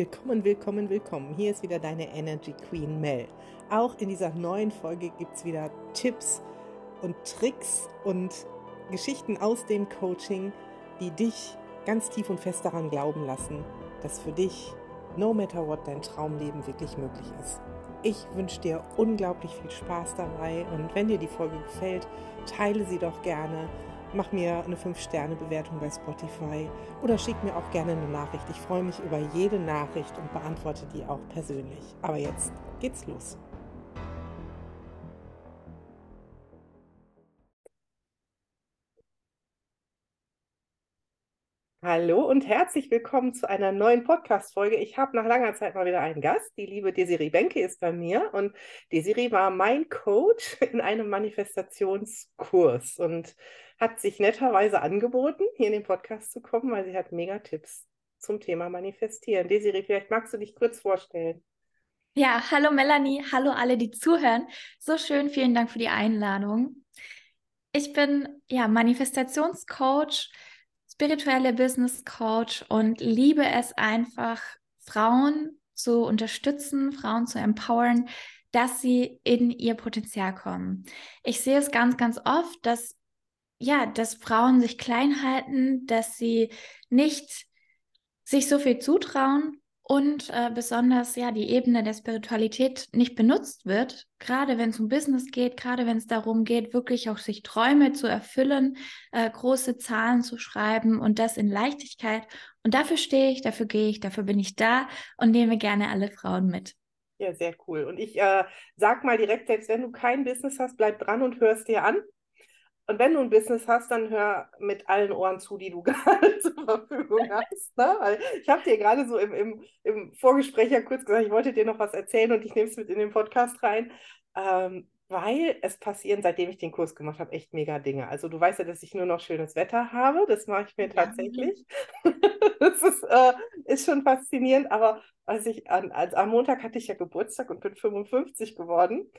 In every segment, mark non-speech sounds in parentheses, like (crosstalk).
Willkommen, willkommen, willkommen. Hier ist wieder deine Energy Queen Mel. Auch in dieser neuen Folge gibt es wieder Tipps und Tricks und Geschichten aus dem Coaching, die dich ganz tief und fest daran glauben lassen, dass für dich, no matter what, dein Traumleben wirklich möglich ist. Ich wünsche dir unglaublich viel Spaß dabei und wenn dir die Folge gefällt, teile sie doch gerne mach mir eine 5-Sterne-Bewertung bei Spotify oder schick mir auch gerne eine Nachricht. Ich freue mich über jede Nachricht und beantworte die auch persönlich. Aber jetzt geht's los. Hallo und herzlich willkommen zu einer neuen Podcast-Folge. Ich habe nach langer Zeit mal wieder einen Gast. Die liebe Desiree Benke ist bei mir und Desiree war mein Coach (laughs) in einem Manifestationskurs und hat sich netterweise angeboten, hier in den Podcast zu kommen, weil sie hat mega Tipps zum Thema Manifestieren. Desiree, vielleicht magst du dich kurz vorstellen. Ja, hallo Melanie, hallo alle, die zuhören. So schön, vielen Dank für die Einladung. Ich bin ja Manifestationscoach spirituelle Business Coach und liebe es einfach, Frauen zu unterstützen, Frauen zu empowern, dass sie in ihr Potenzial kommen. Ich sehe es ganz, ganz oft, dass ja, dass Frauen sich klein halten, dass sie nicht sich so viel zutrauen und äh, besonders ja die Ebene der Spiritualität nicht benutzt wird, gerade wenn es um Business geht, gerade wenn es darum geht, wirklich auch sich Träume zu erfüllen, äh, große Zahlen zu schreiben und das in Leichtigkeit. Und dafür stehe ich, dafür gehe ich, dafür bin ich da und nehme gerne alle Frauen mit. Ja, sehr cool. Und ich äh, sag mal direkt, selbst wenn du kein Business hast, bleib dran und hörst dir an. Und wenn du ein Business hast, dann hör mit allen Ohren zu, die du (laughs) gerade zur Verfügung hast. Ne? Weil ich habe dir gerade so im, im, im Vorgespräch ja kurz gesagt, ich wollte dir noch was erzählen und ich nehme es mit in den Podcast rein. Ähm, weil es passieren, seitdem ich den Kurs gemacht habe, echt mega Dinge. Also du weißt ja, dass ich nur noch schönes Wetter habe. Das mache ich mir ja. tatsächlich. (laughs) das ist, äh, ist schon faszinierend. Aber als ich an, als, am Montag hatte ich ja Geburtstag und bin 55 geworden.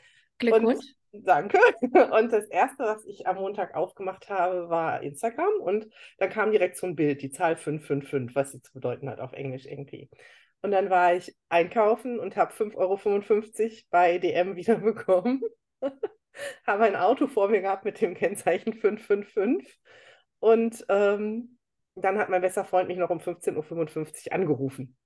Glückwunsch. Und, danke. (laughs) Und das erste, was ich am Montag aufgemacht habe, war Instagram. Und da kam direkt so ein Bild, die Zahl 555, was sie zu bedeuten hat auf Englisch irgendwie. Und dann war ich einkaufen und habe 5,55 Euro bei DM (laughs) wiederbekommen. (laughs) habe ein Auto vor mir gehabt mit dem Kennzeichen 555. Und ähm, dann hat mein bester Freund mich noch um 15.55 Uhr angerufen.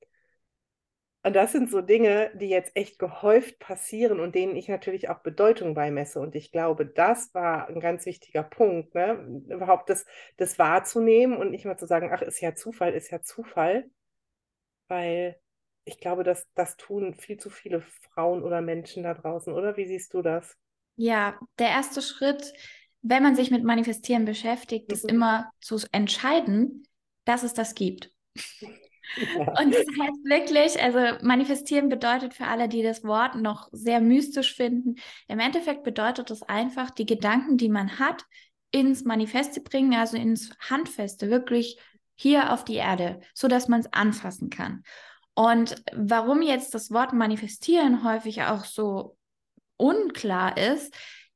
Und das sind so Dinge, die jetzt echt gehäuft passieren und denen ich natürlich auch Bedeutung beimesse. Und ich glaube, das war ein ganz wichtiger Punkt, ne? überhaupt das, das wahrzunehmen und nicht mal zu sagen, ach, ist ja Zufall, ist ja Zufall. Weil ich glaube, dass das tun viel zu viele Frauen oder Menschen da draußen, oder? Wie siehst du das? Ja, der erste Schritt, wenn man sich mit Manifestieren beschäftigt, ist mhm. immer zu entscheiden, dass es das gibt. (laughs) Und das heißt wirklich, also manifestieren bedeutet für alle, die das Wort noch sehr mystisch finden, im Endeffekt bedeutet es einfach, die Gedanken, die man hat, ins Manifeste bringen, also ins Handfeste, wirklich hier auf die Erde, so dass man es anfassen kann. Und warum jetzt das Wort manifestieren häufig auch so unklar ist,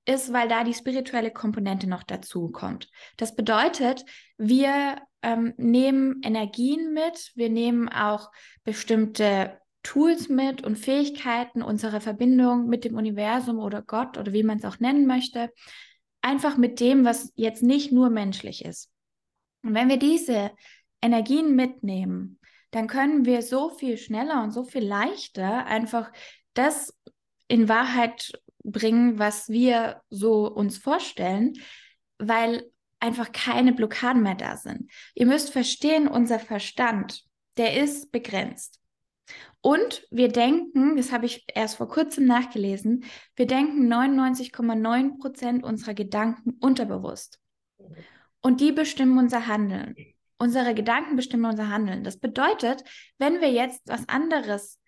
ist, weil da die spirituelle Komponente noch dazu kommt. Das bedeutet, wir ähm, nehmen Energien mit, wir nehmen auch bestimmte Tools mit und Fähigkeiten unserer Verbindung mit dem Universum oder Gott oder wie man es auch nennen möchte, einfach mit dem, was jetzt nicht nur menschlich ist. Und wenn wir diese Energien mitnehmen, dann können wir so viel schneller und so viel leichter einfach das in Wahrheit bringen, was wir so uns vorstellen, weil einfach keine Blockaden mehr da sind. Ihr müsst verstehen, unser Verstand, der ist begrenzt. Und wir denken, das habe ich erst vor kurzem nachgelesen, wir denken 99,9 Prozent unserer Gedanken unterbewusst. Und die bestimmen unser Handeln. Unsere Gedanken bestimmen unser Handeln. Das bedeutet, wenn wir jetzt was anderes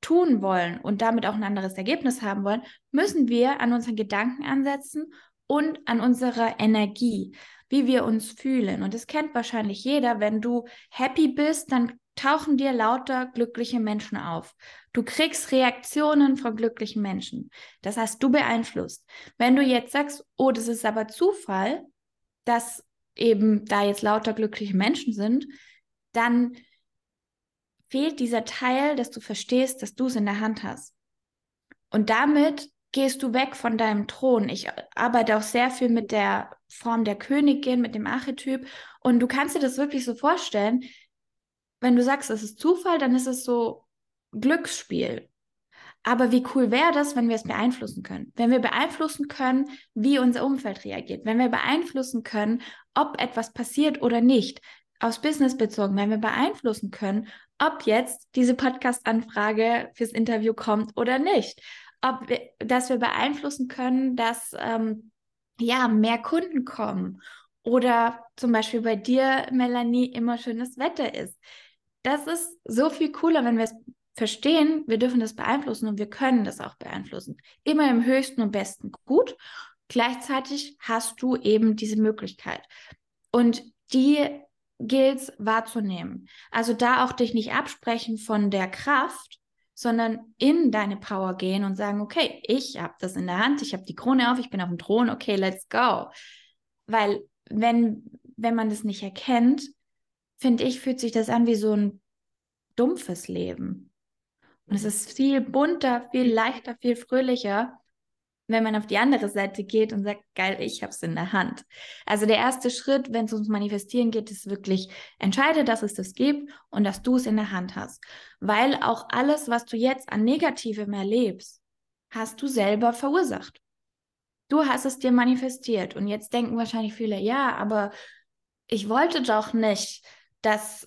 tun wollen und damit auch ein anderes Ergebnis haben wollen, müssen wir an unseren Gedanken ansetzen und an unserer Energie, wie wir uns fühlen. Und das kennt wahrscheinlich jeder. Wenn du happy bist, dann tauchen dir lauter glückliche Menschen auf. Du kriegst Reaktionen von glücklichen Menschen. Das heißt, du beeinflusst. Wenn du jetzt sagst, oh, das ist aber Zufall, dass eben da jetzt lauter glückliche Menschen sind, dann fehlt dieser Teil, dass du verstehst, dass du es in der Hand hast. Und damit gehst du weg von deinem Thron. Ich arbeite auch sehr viel mit der Form der Königin, mit dem Archetyp. Und du kannst dir das wirklich so vorstellen, wenn du sagst, es ist Zufall, dann ist es so Glücksspiel. Aber wie cool wäre das, wenn wir es beeinflussen können? Wenn wir beeinflussen können, wie unser Umfeld reagiert. Wenn wir beeinflussen können, ob etwas passiert oder nicht. Aus Business bezogen, wenn wir beeinflussen können, ob jetzt diese Podcast-Anfrage fürs Interview kommt oder nicht. Ob wir, dass wir beeinflussen können, dass ähm, ja mehr Kunden kommen oder zum Beispiel bei dir, Melanie, immer schönes Wetter ist. Das ist so viel cooler, wenn wir es verstehen, wir dürfen das beeinflussen und wir können das auch beeinflussen. Immer im höchsten und besten gut. Gleichzeitig hast du eben diese Möglichkeit. Und die gilt es wahrzunehmen. Also da auch dich nicht absprechen von der Kraft, sondern in deine Power gehen und sagen, okay, ich habe das in der Hand, ich habe die Krone auf, ich bin auf dem Thron, okay, let's go. Weil wenn, wenn man das nicht erkennt, finde ich, fühlt sich das an wie so ein dumpfes Leben. Und es ist viel bunter, viel leichter, viel fröhlicher, wenn man auf die andere Seite geht und sagt, geil, ich habe es in der Hand. Also der erste Schritt, wenn es ums Manifestieren geht, ist wirklich, entscheide, dass es das gibt und dass du es in der Hand hast. Weil auch alles, was du jetzt an Negativem erlebst, hast du selber verursacht. Du hast es dir manifestiert. Und jetzt denken wahrscheinlich viele, ja, aber ich wollte doch nicht, dass,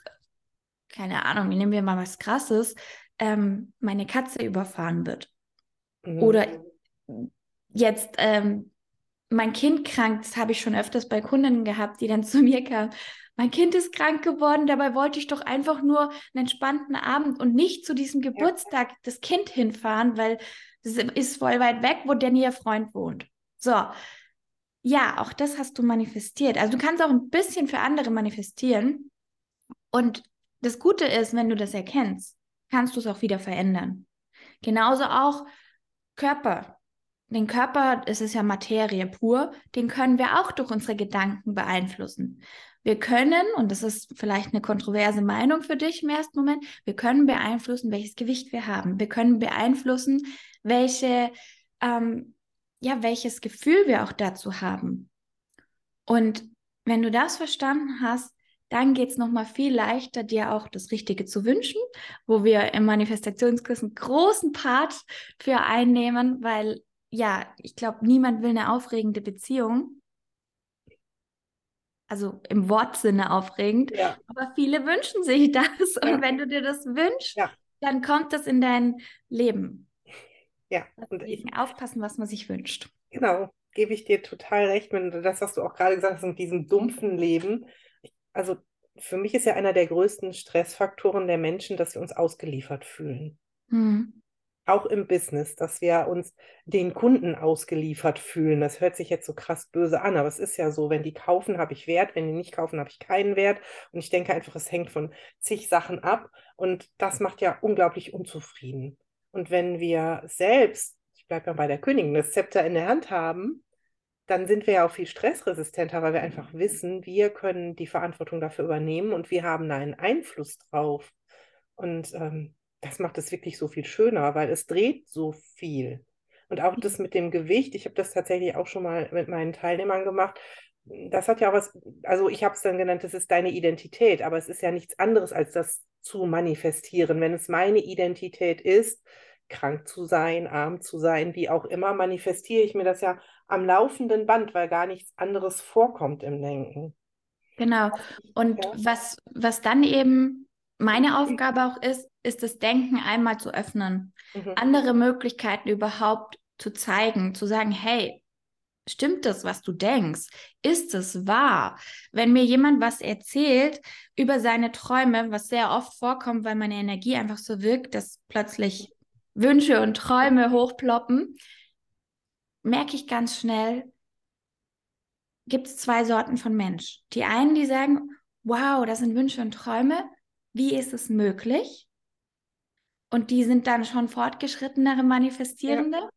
keine Ahnung, nehmen wir mal was Krasses, ähm, meine Katze überfahren wird. Mhm. Oder jetzt ähm, mein Kind krank, das habe ich schon öfters bei Kunden gehabt, die dann (laughs) zu mir kamen. Mein Kind ist krank geworden, dabei wollte ich doch einfach nur einen entspannten Abend und nicht zu diesem Geburtstag ja. das Kind hinfahren, weil das ist voll weit weg, wo Danny ihr Freund wohnt. So, ja, auch das hast du manifestiert. Also du kannst auch ein bisschen für andere manifestieren. Und das Gute ist, wenn du das erkennst, kannst du es auch wieder verändern. Genauso auch Körper den Körper, es ist ja Materie pur, den können wir auch durch unsere Gedanken beeinflussen. Wir können, und das ist vielleicht eine kontroverse Meinung für dich im ersten Moment, wir können beeinflussen, welches Gewicht wir haben. Wir können beeinflussen, welche, ähm, ja, welches Gefühl wir auch dazu haben. Und wenn du das verstanden hast, dann geht es nochmal viel leichter, dir auch das Richtige zu wünschen, wo wir im Manifestationskurs einen großen Part für einnehmen, weil ja, ich glaube, niemand will eine aufregende Beziehung. Also im Wortsinne aufregend. Ja. Aber viele wünschen sich das. Und wenn du dir das wünschst, ja. dann kommt das in dein Leben. Ja. Und ich, aufpassen, was man sich wünscht. Genau, gebe ich dir total recht, wenn das, was du auch gerade gesagt hast, mit diesem dumpfen Leben. Also für mich ist ja einer der größten Stressfaktoren der Menschen, dass wir uns ausgeliefert fühlen. Hm auch im Business, dass wir uns den Kunden ausgeliefert fühlen. Das hört sich jetzt so krass böse an, aber es ist ja so, wenn die kaufen, habe ich Wert, wenn die nicht kaufen, habe ich keinen Wert. Und ich denke einfach, es hängt von zig Sachen ab und das macht ja unglaublich unzufrieden. Und wenn wir selbst, ich bleibe mal bei der Königin, das Zepter in der Hand haben, dann sind wir ja auch viel stressresistenter, weil wir einfach wissen, wir können die Verantwortung dafür übernehmen und wir haben da einen Einfluss drauf. Und ähm, das macht es wirklich so viel schöner, weil es dreht so viel. Und auch das mit dem Gewicht, ich habe das tatsächlich auch schon mal mit meinen Teilnehmern gemacht. Das hat ja auch was, also ich habe es dann genannt, das ist deine Identität, aber es ist ja nichts anderes als das zu manifestieren. Wenn es meine Identität ist, krank zu sein, arm zu sein, wie auch immer, manifestiere ich mir das ja am laufenden Band, weil gar nichts anderes vorkommt im Denken. Genau. Und ja. was, was dann eben meine Aufgabe auch ist, ist das Denken einmal zu öffnen, mhm. andere Möglichkeiten überhaupt zu zeigen, zu sagen, hey, stimmt das, was du denkst? Ist es wahr? Wenn mir jemand was erzählt über seine Träume, was sehr oft vorkommt, weil meine Energie einfach so wirkt, dass plötzlich Wünsche und Träume hochploppen, merke ich ganz schnell, gibt es zwei Sorten von Mensch. Die einen, die sagen, wow, das sind Wünsche und Träume, wie ist es möglich? Und die sind dann schon fortgeschrittenere Manifestierende. Ja. Und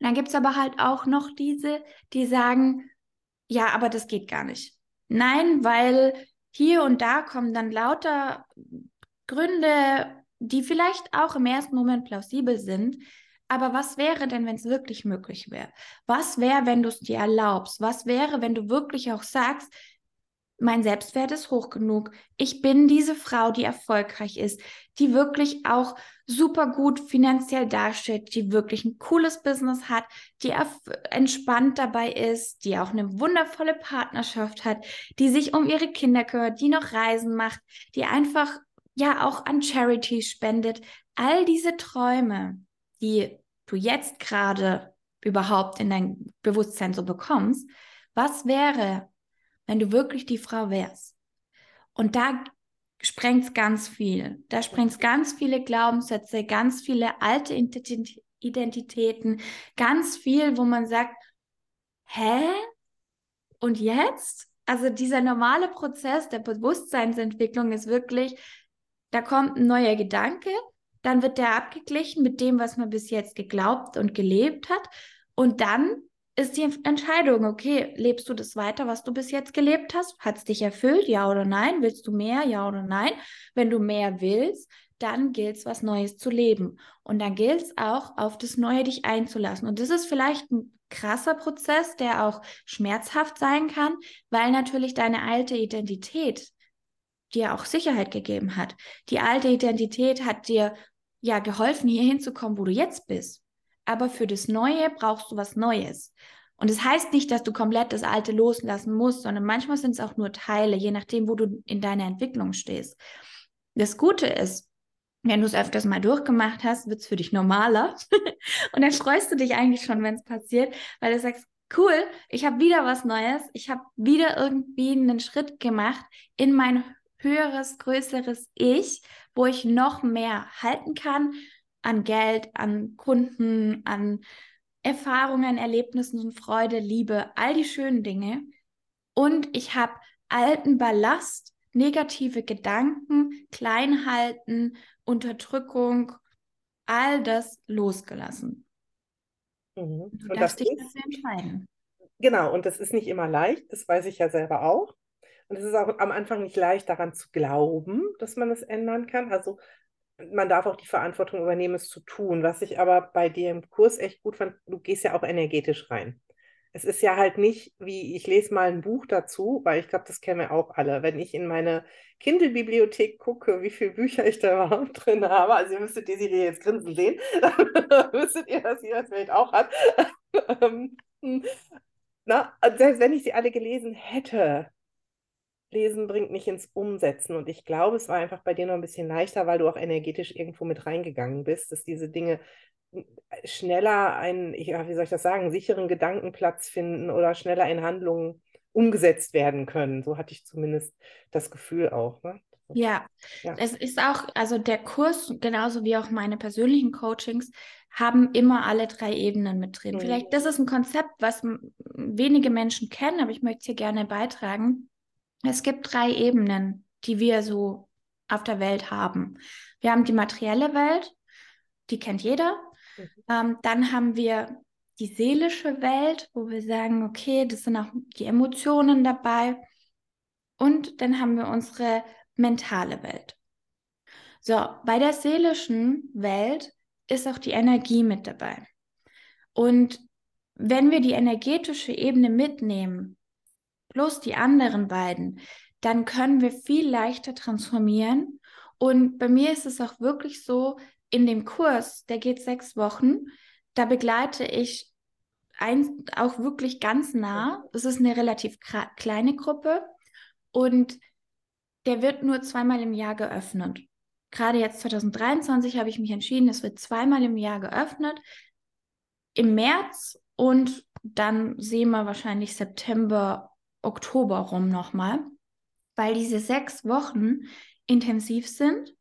dann gibt es aber halt auch noch diese, die sagen, ja, aber das geht gar nicht. Nein, weil hier und da kommen dann lauter Gründe, die vielleicht auch im ersten Moment plausibel sind, aber was wäre denn, wenn es wirklich möglich wäre? Was wäre, wenn du es dir erlaubst? Was wäre, wenn du wirklich auch sagst, mein Selbstwert ist hoch genug. Ich bin diese Frau, die erfolgreich ist, die wirklich auch super gut finanziell dasteht, die wirklich ein cooles Business hat, die entspannt dabei ist, die auch eine wundervolle Partnerschaft hat, die sich um ihre Kinder kümmert, die noch Reisen macht, die einfach ja auch an Charity spendet. All diese Träume, die du jetzt gerade überhaupt in dein Bewusstsein so bekommst, was wäre, wenn du wirklich die Frau wärst. Und da sprengt es ganz viel. Da sprengt es ganz viele Glaubenssätze, ganz viele alte Identitäten, ganz viel, wo man sagt, hä? Und jetzt? Also dieser normale Prozess der Bewusstseinsentwicklung ist wirklich, da kommt ein neuer Gedanke, dann wird der abgeglichen mit dem, was man bis jetzt geglaubt und gelebt hat. Und dann ist die Entscheidung, okay, lebst du das weiter, was du bis jetzt gelebt hast? Hat es dich erfüllt, ja oder nein? Willst du mehr, ja oder nein? Wenn du mehr willst, dann gilt es, was Neues zu leben. Und dann gilt es auch, auf das Neue dich einzulassen. Und das ist vielleicht ein krasser Prozess, der auch schmerzhaft sein kann, weil natürlich deine alte Identität dir auch Sicherheit gegeben hat. Die alte Identität hat dir ja geholfen, hier hinzukommen, wo du jetzt bist aber für das Neue brauchst du was Neues. Und das heißt nicht, dass du komplett das Alte loslassen musst, sondern manchmal sind es auch nur Teile, je nachdem, wo du in deiner Entwicklung stehst. Das Gute ist, wenn du es öfters mal durchgemacht hast, wird es für dich normaler. (laughs) und dann freust du dich eigentlich schon, wenn es passiert, weil du sagst, cool, ich habe wieder was Neues, ich habe wieder irgendwie einen Schritt gemacht in mein höheres, größeres Ich, wo ich noch mehr halten kann, an Geld, an Kunden, an Erfahrungen, Erlebnissen und Freude, Liebe, all die schönen Dinge. Und ich habe alten Ballast, negative Gedanken, Kleinhalten, Unterdrückung, all das losgelassen. Mhm. Du und darfst dich ist, dafür entscheiden. Genau, und das ist nicht immer leicht, das weiß ich ja selber auch. Und es ist auch am Anfang nicht leicht, daran zu glauben, dass man es ändern kann. Also man darf auch die Verantwortung übernehmen, es zu tun. Was ich aber bei dir im Kurs echt gut fand, du gehst ja auch energetisch rein. Es ist ja halt nicht wie, ich lese mal ein Buch dazu, weil ich glaube, das kennen wir auch alle. Wenn ich in meine Kindle-Bibliothek gucke, wie viele Bücher ich da (laughs) überhaupt drin habe, also ihr müsstet Desiree jetzt grinsen sehen, dann (laughs) wüsstet ihr, dass sie das vielleicht auch hat. (laughs) Ähm, na, selbst wenn ich sie alle gelesen hätte, Lesen bringt mich ins Umsetzen. Und ich glaube, es war einfach bei dir noch ein bisschen leichter, weil du auch energetisch irgendwo mit reingegangen bist, dass diese Dinge schneller einen, ja, wie soll ich das sagen, sicheren Gedankenplatz finden oder schneller in Handlungen umgesetzt werden können. So hatte ich zumindest das Gefühl auch. Ne? Ja, ja, es ist auch, also der Kurs, genauso wie auch meine persönlichen Coachings, haben immer alle drei Ebenen mit drin. Mhm. Vielleicht, das ist ein Konzept, was wenige Menschen kennen, aber ich möchte es hier gerne beitragen. Es gibt drei Ebenen, die wir so auf der Welt haben. Wir haben die materielle Welt, die kennt jeder. Mhm. Ähm, dann haben wir die seelische Welt, wo wir sagen, okay, das sind auch die Emotionen dabei. Und dann haben wir unsere mentale Welt. So, bei der seelischen Welt ist auch die Energie mit dabei. Und wenn wir die energetische Ebene mitnehmen, plus die anderen beiden, dann können wir viel leichter transformieren. Und bei mir ist es auch wirklich so, in dem Kurs, der geht sechs Wochen, da begleite ich ein, auch wirklich ganz nah. Das ist eine relativ kleine Gruppe und der wird nur zweimal im Jahr geöffnet. Gerade jetzt 2023 habe ich mich entschieden, es wird zweimal im Jahr geöffnet. Im März und dann sehen wir wahrscheinlich September, Oktober rum nochmal, weil diese sechs Wochen intensiv sind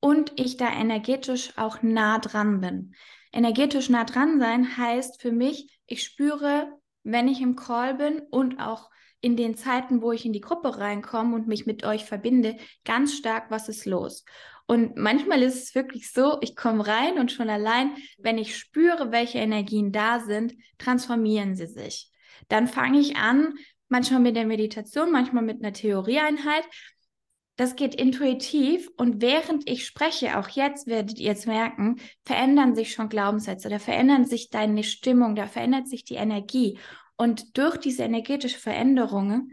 und ich da energetisch auch nah dran bin. Energetisch nah dran sein heißt für mich, ich spüre, wenn ich im Call bin und auch in den Zeiten, wo ich in die Gruppe reinkomme und mich mit euch verbinde, ganz stark, was ist los. Und manchmal ist es wirklich so, ich komme rein und schon allein, wenn ich spüre, welche Energien da sind, transformieren sie sich. Dann fange ich an, manchmal mit der Meditation, manchmal mit einer Theorieeinheit. das geht intuitiv und während ich spreche, auch jetzt werdet ihr es merken, verändern sich schon Glaubenssätze, da verändert sich deine Stimmung, da verändert sich die Energie. Und durch diese energetische Veränderung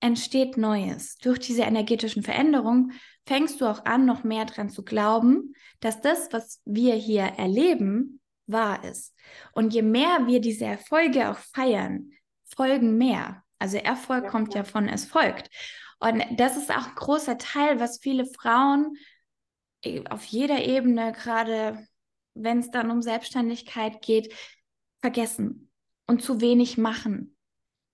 entsteht Neues. Durch diese energetischen Veränderungen fängst du auch an, noch mehr dran zu glauben, dass das, was wir hier erleben, wahr ist. Und je mehr wir diese Erfolge auch feiern, folgen mehr. Also Erfolg ja, kommt ja von es folgt. Und das ist auch ein großer Teil, was viele Frauen äh, auf jeder Ebene, gerade wenn es dann um Selbstständigkeit geht, vergessen und zu wenig machen.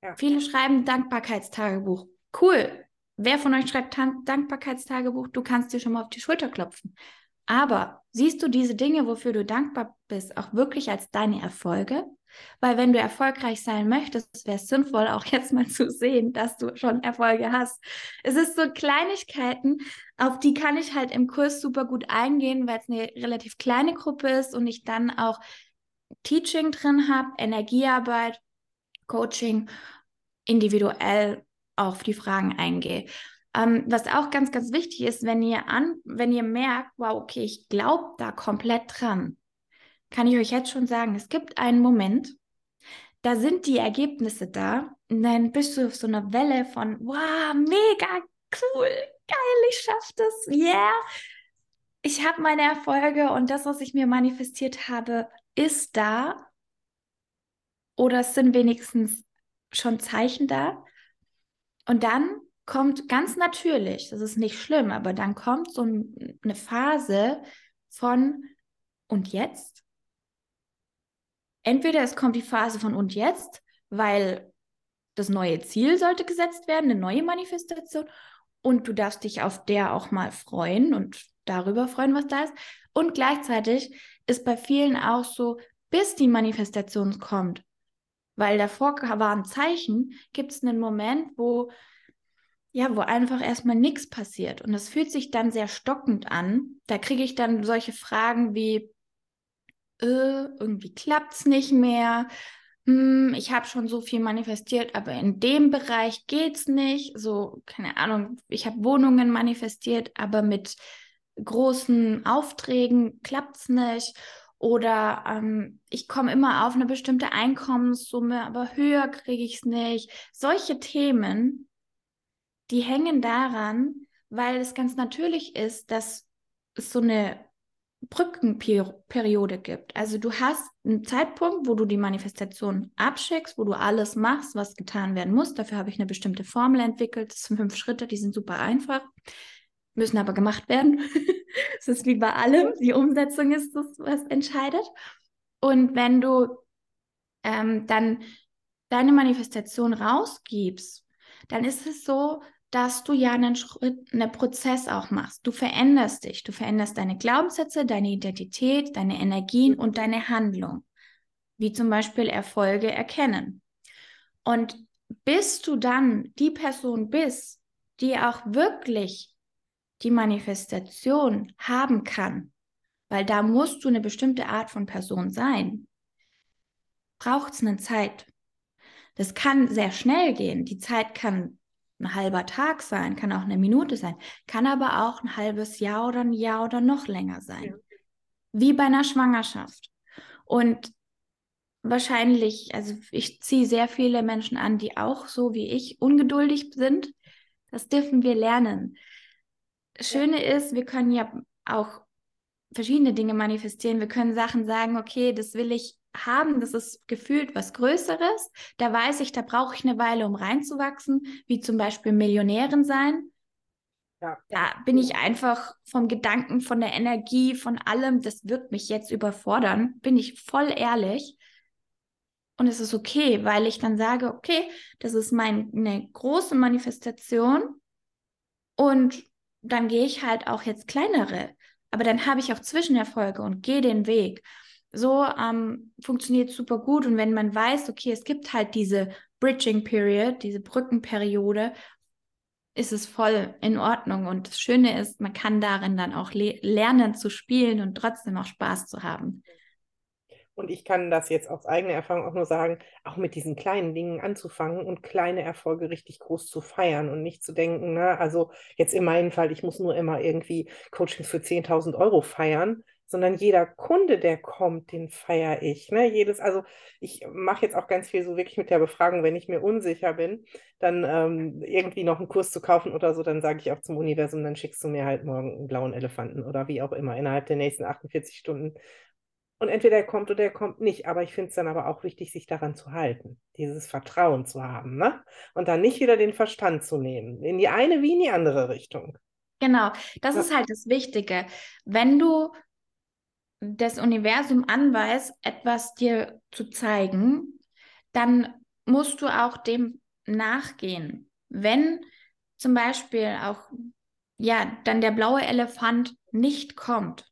Ja. Viele schreiben Dankbarkeitstagebuch. Cool. Wer von euch schreibt Dankbarkeitstagebuch? Du kannst dir schon mal auf die Schulter klopfen. Aber siehst du diese Dinge, wofür du dankbar bist, auch wirklich als deine Erfolge? Weil wenn du erfolgreich sein möchtest, wäre es sinnvoll, auch jetzt mal zu sehen, dass du schon Erfolge hast. Es ist so Kleinigkeiten, auf die kann ich halt im Kurs super gut eingehen, weil es eine relativ kleine Gruppe ist und ich dann auch Teaching drin habe, Energiearbeit, Coaching, individuell auf die Fragen eingehe. Ähm, was auch ganz, ganz wichtig ist, wenn ihr an, wenn ihr merkt, wow, okay, ich glaube da komplett dran, kann ich euch jetzt schon sagen, es gibt einen Moment, da sind die Ergebnisse da und dann bist du auf so einer Welle von, wow, mega cool, geil, ich schaff das, yeah. Ich habe meine Erfolge und das, was ich mir manifestiert habe, ist da. Oder es sind wenigstens schon Zeichen da. Und dann kommt ganz natürlich, das ist nicht schlimm, aber dann kommt so eine Phase von und jetzt? Entweder es kommt die Phase von und jetzt, weil das neue Ziel sollte gesetzt werden, eine neue Manifestation und du darfst dich auf der auch mal freuen und darüber freuen, was da ist. Und gleichzeitig ist bei vielen auch so, bis die Manifestation kommt, weil davor war ein Zeichen, gibt es einen Moment, wo ja, wo einfach erstmal nichts passiert. Und das fühlt sich dann sehr stockend an. Da kriege ich dann solche Fragen wie, äh, irgendwie klappt es nicht mehr. Hm, ich habe schon so viel manifestiert, aber in dem Bereich geht es nicht. So, keine Ahnung, ich habe Wohnungen manifestiert, aber mit großen Aufträgen klappt es nicht. Oder ähm, ich komme immer auf eine bestimmte Einkommenssumme, aber höher kriege ich es nicht. Solche Themen die hängen daran, weil es ganz natürlich ist, dass es so eine Brückenperiode gibt. Also du hast einen Zeitpunkt, wo du die Manifestation abschickst, wo du alles machst, was getan werden muss. Dafür habe ich eine bestimmte Formel entwickelt. Das sind fünf Schritte, die sind super einfach, müssen aber gemacht werden. (laughs) Es ist wie bei allem. Die Umsetzung ist das, was entscheidet. Und wenn du ähm, dann deine Manifestation rausgibst, dann ist es so, dass du ja einen Schritt, einen Prozess auch machst. Du veränderst dich, du veränderst deine Glaubenssätze, deine Identität, deine Energien und deine Handlung, wie zum Beispiel Erfolge erkennen. Und bis du dann die Person bist, die auch wirklich die Manifestation haben kann, weil da musst du eine bestimmte Art von Person sein, braucht es eine Zeit. Das kann sehr schnell gehen. Die Zeit kann ein halber Tag sein, kann auch eine Minute sein, kann aber auch ein halbes Jahr oder ein Jahr oder noch länger sein. Ja. Wie bei einer Schwangerschaft. Und wahrscheinlich, also ich ziehe sehr viele Menschen an, die auch so wie ich ungeduldig sind. Das dürfen wir lernen. Das Schöne ja. ist, wir können ja auch verschiedene Dinge manifestieren. Wir können Sachen sagen, okay, das will ich haben, das ist gefühlt was Größeres. Da weiß ich, da brauche ich eine Weile, um reinzuwachsen, wie zum Beispiel Millionärin sein. Ja. Da bin ich einfach vom Gedanken, von der Energie, von allem, das wird mich jetzt überfordern, bin ich voll ehrlich. Und es ist okay, weil ich dann sage, okay, das ist meine große Manifestation und dann gehe ich halt auch jetzt kleinere. Aber dann habe ich auch Zwischenerfolge und gehe den Weg so ähm, funktioniert super gut. Und wenn man weiß, okay, es gibt halt diese Bridging Period, diese Brückenperiode, ist es voll in Ordnung. Und das Schöne ist, man kann darin dann auch le lernen zu spielen und trotzdem auch Spaß zu haben. Und ich kann das jetzt aus eigener Erfahrung auch nur sagen, auch mit diesen kleinen Dingen anzufangen und kleine Erfolge richtig groß zu feiern und nicht zu denken, na, also jetzt in meinem Fall, ich muss nur immer irgendwie Coachings für 10.000 Euro feiern, sondern jeder Kunde, der kommt, den feiere ich. Ne? Jedes, also ich mache jetzt auch ganz viel so wirklich mit der Befragung, wenn ich mir unsicher bin, dann ähm, irgendwie noch einen Kurs zu kaufen oder so, dann sage ich auch zum Universum, dann schickst du mir halt morgen einen blauen Elefanten oder wie auch immer innerhalb der nächsten 48 Stunden. Und entweder er kommt oder er kommt nicht. Aber ich finde es dann aber auch wichtig, sich daran zu halten, dieses Vertrauen zu haben. Ne? Und dann nicht wieder den Verstand zu nehmen, in die eine wie in die andere Richtung. Genau, das ja. ist halt das Wichtige. Wenn du das Universum anweist, etwas dir zu zeigen, dann musst du auch dem nachgehen. Wenn zum Beispiel auch, ja, dann der blaue Elefant nicht kommt,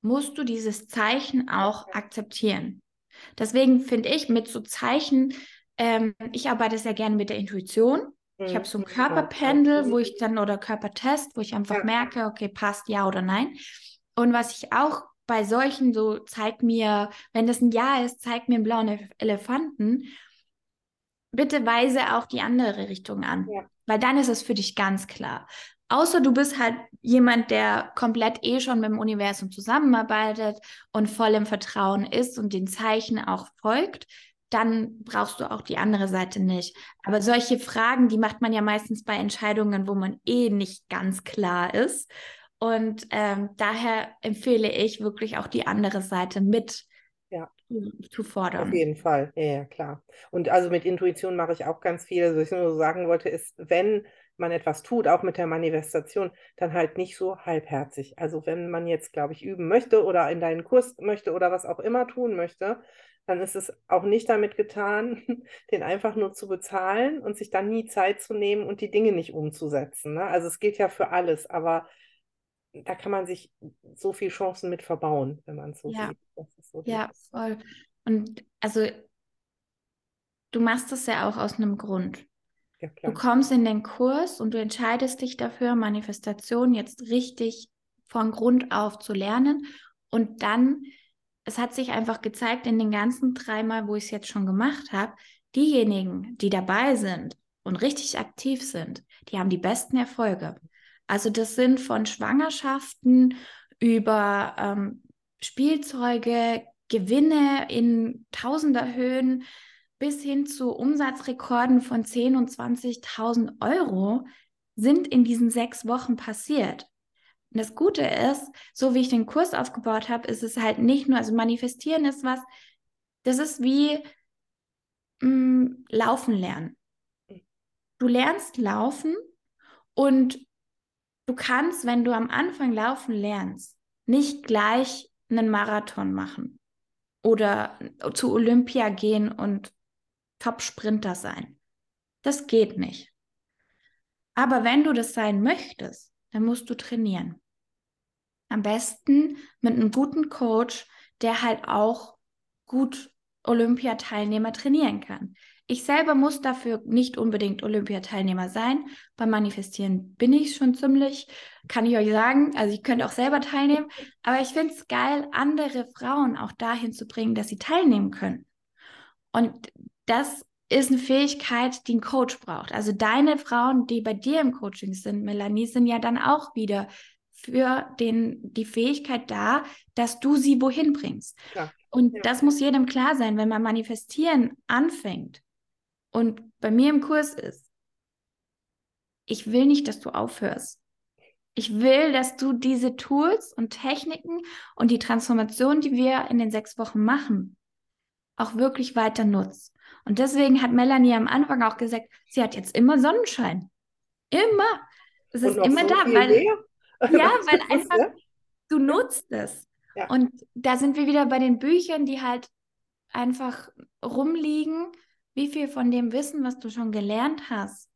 musst du dieses Zeichen auch akzeptieren. Deswegen finde ich mit so Zeichen, ähm, ich arbeite sehr gerne mit der Intuition. Ich habe so ein mhm. Körperpendel, wo ich dann oder Körpertest, wo ich einfach merke, okay, passt ja oder nein. Und was ich auch bei solchen so, zeig mir, wenn das ein Ja ist, zeig mir einen blauen Elefanten, bitte weise auch die andere Richtung an. Ja. Weil dann ist es für dich ganz klar. Außer du bist halt jemand, der komplett eh schon mit dem Universum zusammenarbeitet und voll im Vertrauen ist und den Zeichen auch folgt, dann brauchst du auch die andere Seite nicht. Aber solche Fragen, die macht man ja meistens bei Entscheidungen, wo man eh nicht ganz klar ist. Und ähm, daher empfehle ich wirklich auch die andere Seite mit ja. zu, fordern. Auf jeden Fall, ja, ja, klar. Und also mit Intuition mache ich auch ganz viel. Also, was ich nur so sagen wollte, ist, wenn man etwas tut, auch mit der Manifestation, dann halt nicht so halbherzig. Also wenn man jetzt, glaube ich, üben möchte oder in deinen Kurs möchte oder was auch immer tun möchte, dann ist es auch nicht damit getan, (laughs) den einfach nur zu bezahlen und sich dann nie Zeit zu nehmen und die Dinge nicht umzusetzen. Ne? Also es gilt ja für alles, aber da kann man sich so viele Chancen mit verbauen, wenn man es so ja. sieht. So ja, voll. Und also du machst das ja auch aus einem Grund. Ja, du kommst in den Kurs und du entscheidest dich dafür, Manifestation jetzt richtig von Grund auf zu lernen. Und dann, es hat sich einfach gezeigt in den ganzen dreimal, wo ich es jetzt schon gemacht habe, diejenigen, die dabei sind und richtig aktiv sind, die haben die besten Erfolge. Also das sind von Schwangerschaften über ähm, Spielzeuge, Gewinne in Tausenderhöhen bis hin zu Umsatzrekorden von 10.000 und 20.000 Euro sind in diesen sechs Wochen passiert. Und das Gute ist, so wie ich den Kurs aufgebaut habe, ist es halt nicht nur, also manifestieren ist was, das ist wie mh, mm, laufen lernen. Du lernst laufen und du kannst, wenn du am Anfang laufen lernst, nicht gleich einen Marathon machen oder zu Olympia gehen und Top-Sprinter sein. Das geht nicht. Aber wenn du das sein möchtest, dann musst du trainieren. Am besten mit einem guten Coach, der halt auch gut Olympiateilnehmer trainieren kann. Ich selber muss dafür nicht unbedingt Olympiateilnehmer sein. Beim Manifestieren bin ich schon ziemlich, kann ich euch sagen. Also ich könnte auch selber teilnehmen. Aber ich finde es geil, andere Frauen auch dahin zu bringen, dass sie teilnehmen können. Und das ist eine Fähigkeit, die ein Coach braucht. Also deine Frauen, die bei dir im Coaching sind, Melanie, sind ja dann auch wieder für den, die Fähigkeit da, dass du sie wohin bringst. Ja. Und ja. das muss jedem klar sein, wenn man manifestieren anfängt, und bei mir im Kurs ist, ich will nicht, dass du aufhörst. Ich will, dass du diese Tools und Techniken und die Transformation, die wir in den sechs Wochen machen, auch wirklich weiter nutzt. Und deswegen hat Melanie am Anfang auch gesagt, sie hat jetzt immer Sonnenschein. Immer. Es ist immer so da, weil, ja, (laughs) weil einfach ja? du nutzt es. Ja. Und da sind wir wieder bei den Büchern, die halt einfach rumliegen wie viel von dem Wissen, was du schon gelernt hast,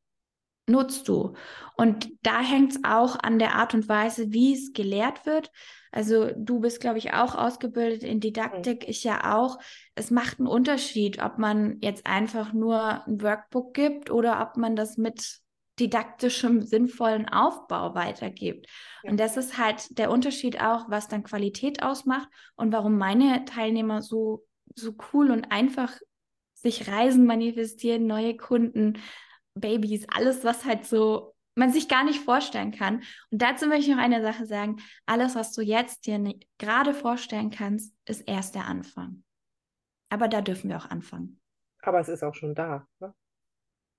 nutzt du? Und da hängt es auch an der Art und Weise, wie es gelehrt wird. Also du bist, glaube ich, auch ausgebildet in Didaktik, ich ja auch. Es macht einen Unterschied, ob man jetzt einfach nur ein Workbook gibt oder ob man das mit didaktischem, sinnvollen Aufbau weitergibt. Ja. Und das ist halt der Unterschied auch, was dann Qualität ausmacht und warum meine Teilnehmer so, so cool und einfach sich Reisen manifestieren, neue Kunden, Babys, alles, was halt so man sich gar nicht vorstellen kann. Und dazu möchte ich noch eine Sache sagen. Alles, was du jetzt dir gerade vorstellen kannst, ist erst der Anfang. Aber da dürfen wir auch anfangen. Aber es ist auch schon da. Ne?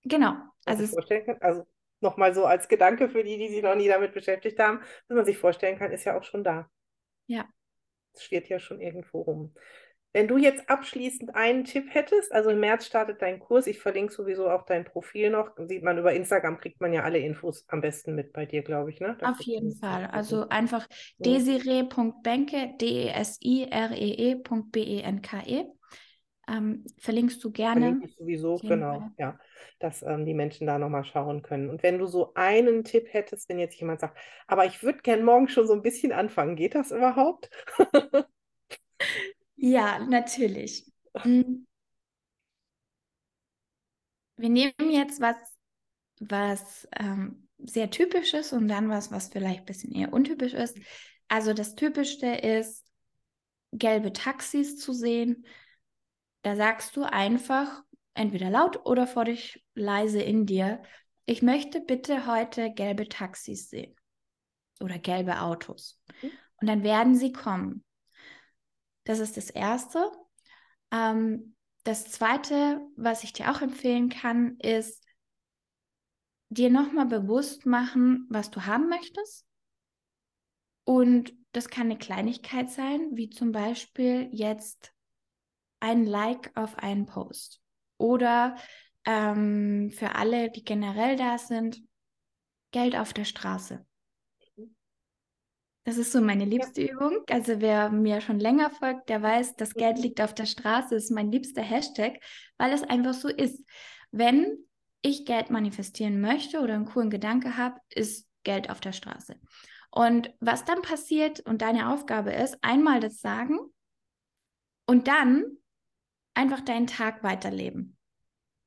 Genau. Also, vorstellen kann, also nochmal so als Gedanke für die, die sich noch nie damit beschäftigt haben, dass man sich vorstellen kann, ist ja auch schon da. Ja. Es steht ja schon irgendwo rum. Wenn du jetzt abschließend einen Tipp hättest, also im März startet dein Kurs, ich verlinke sowieso auch dein Profil noch, sieht man über Instagram, kriegt man ja alle Infos am besten mit bei dir, glaube ich, ne? Das Auf jeden Fall. Also einfach desiree.benke, D-E-S-I-R-E-E.B-E-N-K-E. -E. Ähm, verlinkst du gerne. Verlinke ich sowieso, genau, Fall. ja, dass ähm, die Menschen da nochmal schauen können. Und wenn du so einen Tipp hättest, wenn jetzt jemand sagt, aber ich würde gerne morgen schon so ein bisschen anfangen, geht das überhaupt? (laughs) Ja, natürlich. Hm. Wir nehmen jetzt was, was ähm, sehr typisch ist und dann was, was vielleicht ein bisschen eher untypisch ist. Also das Typischste ist, gelbe Taxis zu sehen. Da sagst du einfach, entweder laut oder vor dich leise in dir, ich möchte bitte heute gelbe Taxis sehen oder gelbe Autos. Mhm. Und dann werden sie kommen. Das ist das Erste. Ähm, das Zweite, was ich dir auch empfehlen kann, ist dir nochmal bewusst machen, was du haben möchtest. Und das kann eine Kleinigkeit sein, wie zum Beispiel jetzt ein Like auf einen Post. Oder ähm, für alle, die generell da sind, Geld auf der Straße. Das ist so meine liebste ja. Übung. Also wer mir schon länger folgt, der weiß, das Geld mhm. liegt auf der Straße, ist mein liebster Hashtag, weil es einfach so ist. Wenn ich Geld manifestieren möchte oder einen coolen Gedanke habe, ist Geld auf der Straße. Und was dann passiert und deine Aufgabe ist, einmal das sagen und dann einfach deinen Tag weiterleben.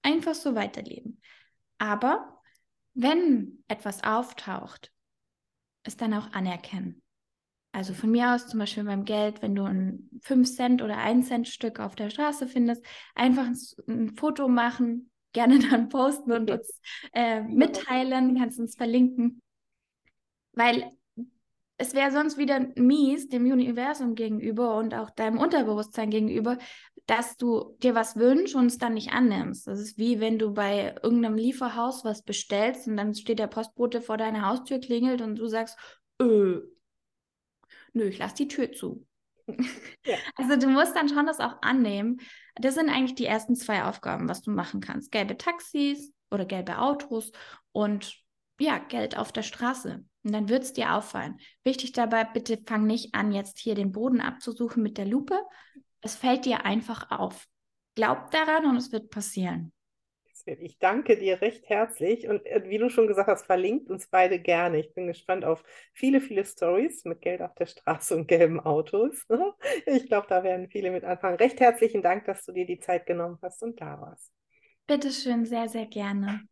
Einfach so weiterleben. Aber wenn etwas auftaucht, es dann auch anerkennen. Also von mir aus zum Beispiel beim Geld, wenn du ein 5 Cent oder 1 Cent Stück auf der Straße findest, einfach ein, ein Foto machen, (laughs) gerne dann posten und uns äh, mitteilen, kannst uns verlinken. Weil es wäre sonst wieder mies dem Universum gegenüber und auch deinem Unterbewusstsein gegenüber, dass du dir was wünschst und es dann nicht annimmst. Das ist wie wenn du bei irgendeinem Lieferhaus was bestellst und dann steht der Postbote vor deiner Haustür, klingelt und du sagst, öh, nö, ich lasse die Tür zu. (laughs) Ja. Also du musst dann schon das auch annehmen. Das sind eigentlich die ersten zwei Aufgaben, was du machen kannst. Gelbe Taxis oder gelbe Autos und ja, Geld auf der Straße. Und dann wird es dir auffallen. Wichtig dabei, bitte fang nicht an, jetzt hier den Boden abzusuchen mit der Lupe. Es fällt dir einfach auf. Glaub daran und es wird passieren. Ich danke dir recht herzlich und äh, wie du schon gesagt hast, verlinkt uns beide gerne. Ich bin gespannt auf viele, viele Stories mit Geld auf der Straße und gelben Autos. (laughs) Ich glaube, da werden viele mit anfangen. Recht herzlichen Dank, dass du dir die Zeit genommen hast und da warst. Bitteschön, sehr, sehr gerne.